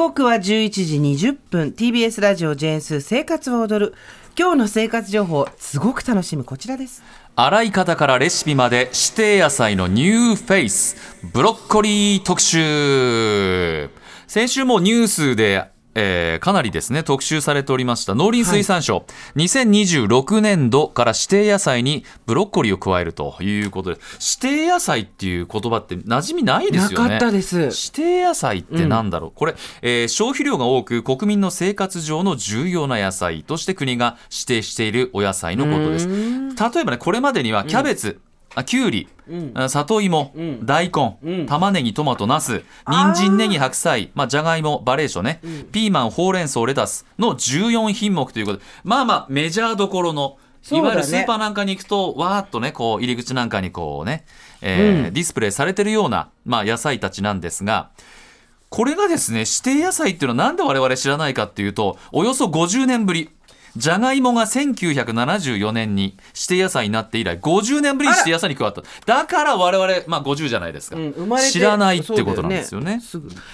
時刻は11時20分。TBS ラジオ ジェーン・スー 生活は踊る。今日の生活情報すごく楽しむこちらです。洗い方からレシピまで指定野菜のニューフェイス。ブロッコリー特集。先週もニュースでえーかなりですね特集されておりました。農林水産省、2026年度から指定野菜にブロッコリーを加えるということで。指定野菜っていう言葉って馴染みないですよね。なかったです。指定野菜ってなんだろう、これ、えー消費量が多く国民の生活上の重要な野菜として国が指定しているお野菜のことです。例えばねこれまでにはキャベツ、あきゅうり、あ里芋、大根、玉ねぎトマトナス。人参ネギ白菜。まあじゃがいもバレーションね、ピーマンほうれん草レタスの14品目ということで。まあまあメジャーどころのね。わゆるスーパーなんかに行くとわーっとねこう入り口なんかにこうね、えーディスプレイされてるような、まあ、野菜たちなんですがこれがですね指定野菜っていうのはなんで我々知らないかっていうとおよそ50年ぶりじゃがいもが1974年に指定野菜になって以来50年ぶりに指定野菜に加わった。だから我々、まあ、50じゃないですか、うん知らないってことなんですよね。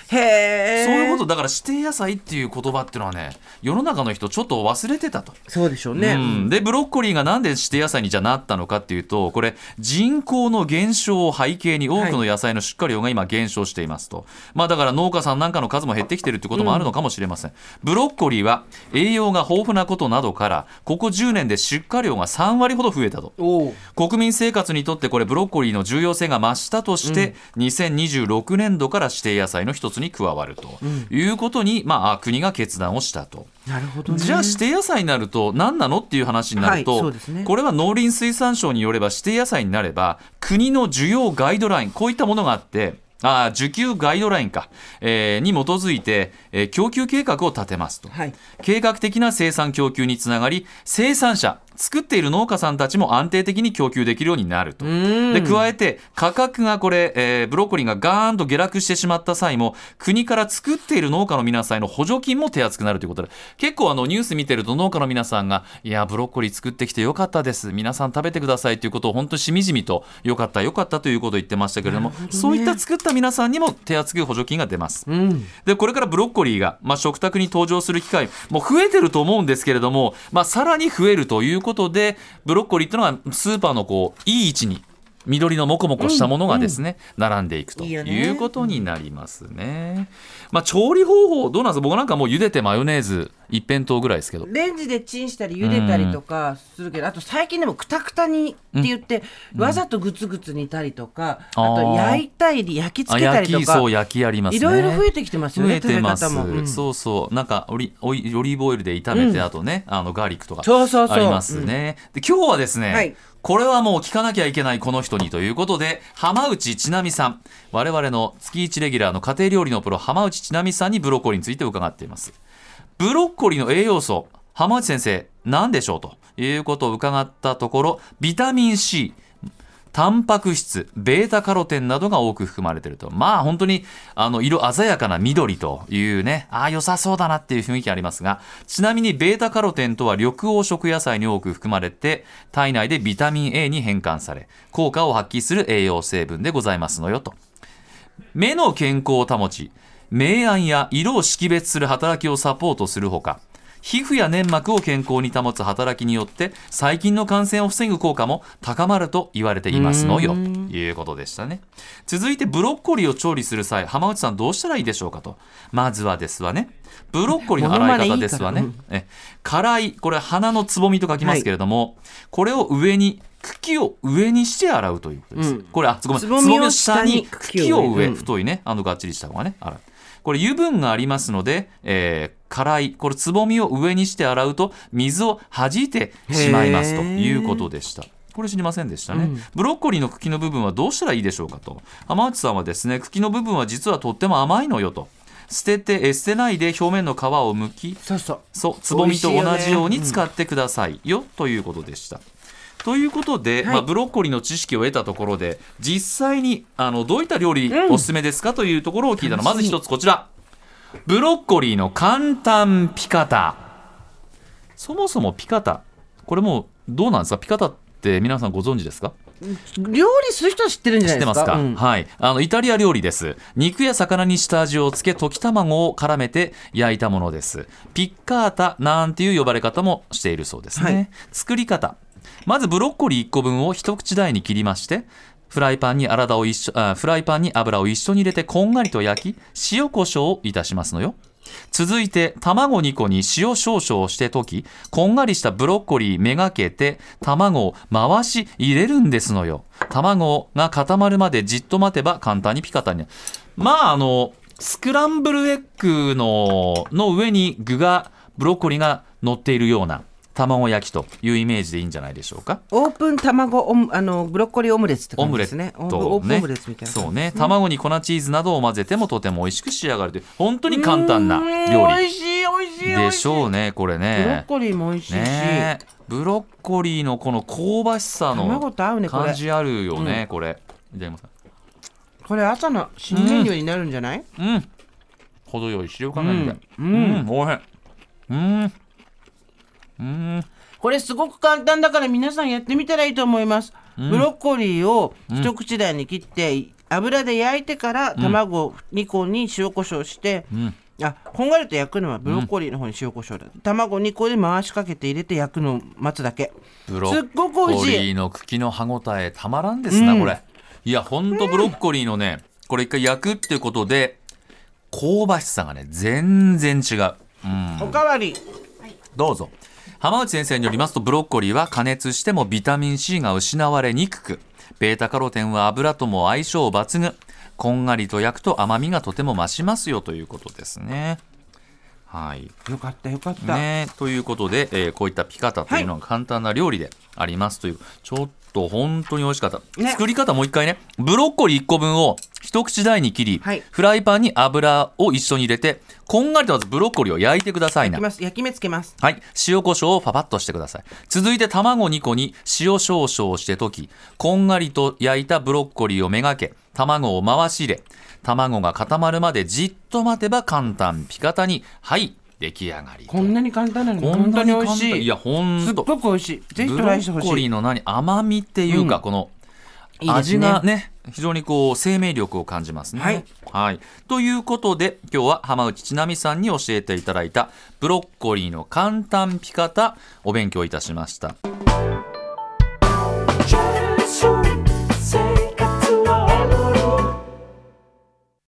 へえ。そういうこと。だから指定野菜っていう言葉っていうのはね世の中の人ちょっと忘れてたと。そうでしょうね、うん、でブロッコリーがなんで指定野菜にじゃなったのかっていうとこれ人口の減少を背景に多くの野菜の出荷量が今減少していますと、まあだから農家さんなんかの数も減ってきてるってこともあるのかもしれません、ブロッコリーは栄養が豊富なことなどからここ10年で出荷量が3割ほど増えたと。国民生活にとってこれブロッコリーの重要性が増したとして、2026年度から指定野菜の一つに加わるということに、まあ、国が決断をしたと。なるほどね。じゃあ指定野菜になると何なのっていう話になると、はいね。これは農林水産省によれば指定野菜になれば国の需要ガイドラインこういったものがあってあー需給ガイドラインか、えーに基づいて、えー供給計画を立てますと、はい。計画的な生産供給につながり生産者作っている農家さんたちも安定的に供給できるようになると。で加えて価格がこれ、えーブロッコリーがガーンと下落してしまった際も国から作っている農家の皆さんへの補助金も手厚くなるということで。結構あのニュース見てると農家の皆さんがいやブロッコリー作ってきてよかったです。皆さん食べてくださいということを本当にしみじみとよかったよかったということを言ってましたけれどもそういった作った皆さんにも手厚く補助金が出ます。うん。でこれからブロッコリーが、まあ、食卓に登場する機会も増えてると思うんですけれども、まあ、さらに増えるということでブロッコリーっていうのはスーパーのこういい位置に緑のモコモコしたものがですね、並んでいくということになりますね。まあ、調理方法どうなんですか？僕なんかもう茹でてマヨネーズ一辺倒ぐらいですけど。レンジでチンしたり茹でたりとかするけど、あと最近でもくたくたにって言って、わざとグツグツ煮たりとか、ああーと焼いたり焼きあ付けたりとか焼きそう焼きありますね。いろいろ増えてきてますよ増ねえてます、うん。そうそう。なんかオリオリーブオイルで炒めて、あとねあのガーリックとかそうそうそう。ありますね、で今日はですね、はい。これはもう聞かなきゃいけないこの人にということで浜内千波さん。我々の月1レギュラーの家庭料理のプロ浜内千波さんにブロッコリーについて伺っていますブロッコリーの栄養素浜内先生何でしょうということを伺ったところビタミン C タンパク質ベータカロテンなどが多く含まれていると。まあ本当にあの色鮮やかな緑というねああ良さそうだなっていう雰囲気ありますがちなみにベータカロテンとは緑黄色野菜に多く含まれて体内でビタミン A に変換され効果を発揮する栄養成分でございますのよと。目の健康を保ち明暗や色を識別する働きをサポートするほか皮膚や粘膜を健康に保つ働きによって細菌の感染を防ぐ効果も高まると言われていますのよ。ということでしたね。続いてブロッコリーを調理する際浜内さんどうしたらいいでしょうかと。まずはですわね。ブロッコリーの洗い方ですわね。え辛いこれ花のつぼみと書きますけれども、これを上に茎を上にして洗うということです、うん。これあごめんつぼみを下に茎を上、うん。太いね。あのがっちりした方がね洗うこれ油分がありますので、えー辛いこれつぼみを上にして洗うと水を弾いてしまいますということでした。これ知りませんでしたね、うん。ブロッコリーの茎の部分はどうしたらいいでしょうかと。浜内さんはですね茎の部分は実はとっても甘いのよと。捨ててえ捨てないで表面の皮を剥きそうつぼみと同じように使ってくださいよということでした。ということで、はい。まあ、ブロッコリーの知識を得たところで実際にあのどういった料理うん。おすすめですか？というところを聞いたの、まず一つこちら。ブロッコリーの簡単ピカタ。そもそもピカタこれもうどうなんですか？ピカタって皆さんご存知ですか？料理する人は知ってるんじゃないですか？知ってますか、うん。はい。あのイタリア料理です。肉や魚に下味をつけ溶き卵を絡めて焼いたものです。ピッカータなんていう呼ばれ方もしているそうですね、はい。作り方まずブロッコリー1個分を一口大に切りましてフライパンに油を一緒あフライパンに油を一緒に入れてこんがりと焼き塩コショウをいたしますのよ。続いて卵2個に塩少々をして溶きこんがりしたブロッコリーめがけて卵を回し入れるんですのよ。卵が固まるまでじっと待てば簡単にピカタに。まああのスクランブルエッグのの上に具がブロッコリーが乗っているような卵焼きというイメージでいいんじゃないでしょうか？オープン卵オムあのブロッコリーオムレツってオムレツ感じですね。オープンオープンオムレツみたいな感じ。そうね。卵に粉チーズなどを混ぜてもとても美味しく仕上がるという本当に簡単な料理美味しい美味しい美で味しょうねこれブロッねコリーも美味しいし、ね。えブロッコリーのこの香ばしさ卵のと合うねこれ。感。じあるよねこれ。これ朝の新メニューになるんじゃない？うん。程よい塩加減で。ううん。ん、おいしい。うんうん。これすごく簡単だから皆さんやってみたらいいと思います。ブロッコリーを一口大に切って、油で焼いてから卵2個に塩コショウして、ん。あこんがりと焼くのはブロッコリーの方に塩コショウだ、卵2個で回しかけて入れて焼くのを待つだけ。ブロすっごく美味しい。ッコリーの茎の歯ごたえたまらんですな、うん。これ。いやほんとブロッコリーのねこれ一回焼くっていうことで香ばしさがね全然違う。うん。おかわり。どうぞ浜内先生によりますとブロッコリーは加熱してもビタミン C が失われにくくベータカロテンは油とも相性抜群こんがりと焼くと甘みがとても増しますよということですね。はい。よかったよかった、ね、ということで、えーこういったピカタというのが簡単な料理であります。という、ちょっと本当に美味しかった、ね。作り方もう一回ね。ブロッコリー1個分を一口大に切り、はい。フライパンに油を一緒に入れてこんがりとまずブロッコリーを焼いてくださいな。焼きます。焼き目つけます。はい。塩コショウをパパッとしてください。続いて卵2個に塩少々して溶き、こんがりと焼いたブロッコリーをめがけ、卵を回し入れ、卵が固まるまでじっと待てば簡単。ピカタに、はい、出来上がり。こんなに簡単なのに本当なに美味しい。いや、ほんすっと。ごく美味しい。ぜひブロトライしてほしい。ッコリーの何甘みっていうか、うん。この味ねがね。非常にこう生命力を感じますね。はい。はい。ということで今日は浜内千奈美さんに教えていただいたブロッコリーの簡単ピカタお勉強いたしました。